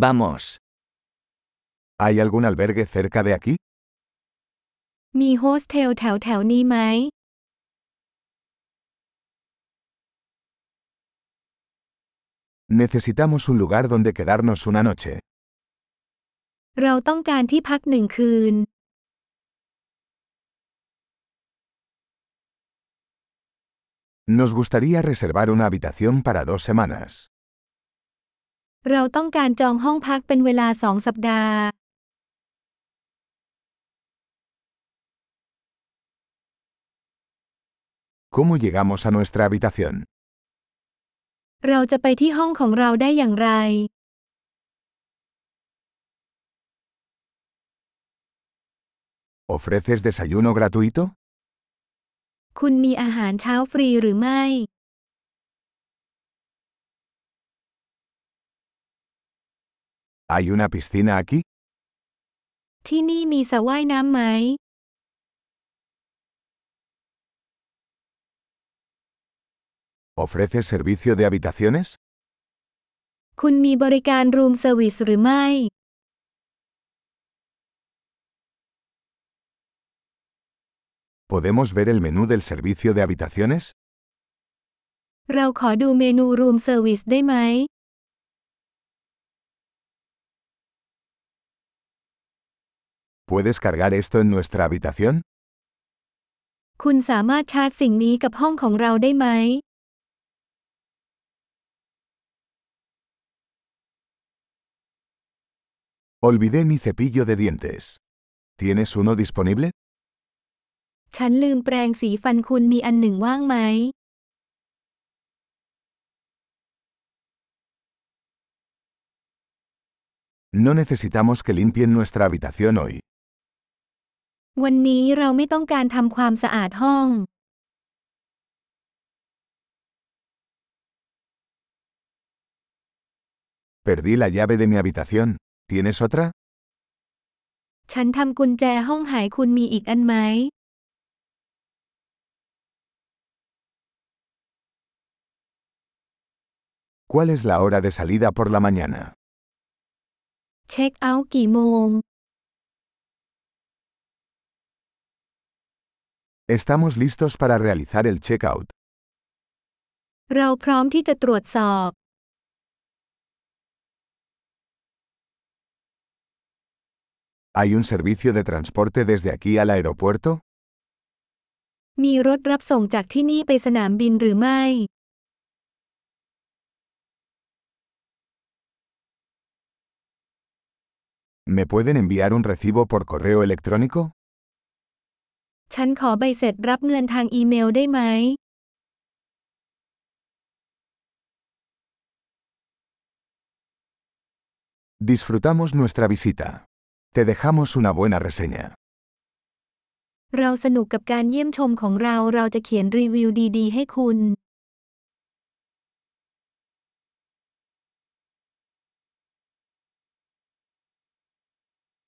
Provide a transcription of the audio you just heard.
Vamos. ¿Hay algún albergue cerca de aquí? มีโฮสเทลแถวแถวๆนี้ไหม Necesitamos un lugar donde quedarnos una noche. เราต้องการที่พักหนึ่งคืน Nos gustaría reservar una habitación para dos semanas. เราต้องการจองห้องพักเป็นเวลาสองสัปดาห์ ¿Cómo llegamos a nuestra habitación? เราจะไปที่ห้องของเราได้อย่างไร ¿Ofreces desayuno gratuito? คุณมีอาหารเช้าฟรีหรือไม่ ¿Hay una piscina aquí? ที่นี่มีสระว่ายน้ำไหม ¿Ofreces servicio de habitaciones? คุณมีบริการรูมเซอร์วิสหรือไม่ ¿Podemos ver el menú del servicio de habitaciones? เราขอดูเมนูรูมเซอร์วิสได้ไหม ¿Puedes cargar esto en nuestra habitación? คุณสามารถชาร์จสิ่งนี้กับห้องของเราได้ไหม Olvidé mi cepillo de dientes. ¿Tienes uno disponible? ฉันลืมแปรงสีฟันคุณมีอันหนึ่งว่างไหม No necesitamos que limpien nuestra habitación hoy. วันนี้เราไม่ต้องการทำความสะอาดห้อง Perdí la llave de mi habitación. ¿Tienes otra? ฉันทำกุญแจห้องหายคุณมีอีกอันไหม ¿Cuál es la hora de salida por la mañana? เช็คเอาท์กี่โมง Estamos listos para realizar el checkout. เราพร้อมที่จะตรวจสอบ ¿Hay un servicio de transporte desde aquí al aeropuerto? มีรถรับส่งจากที่นี่ไปสนามบินหรือไม่ ¿Me pueden enviar un recibo por correo electrónico? ฉันขอใบเสร็จรับเงินทางอีเมลได้ไหม Disfrutamos nuestra visita. Te dejamos una buena reseña. เราสนุกกับการเยี่ยมชมของเรา เราจะเขียนรีวิวดี ๆ ให้คุณ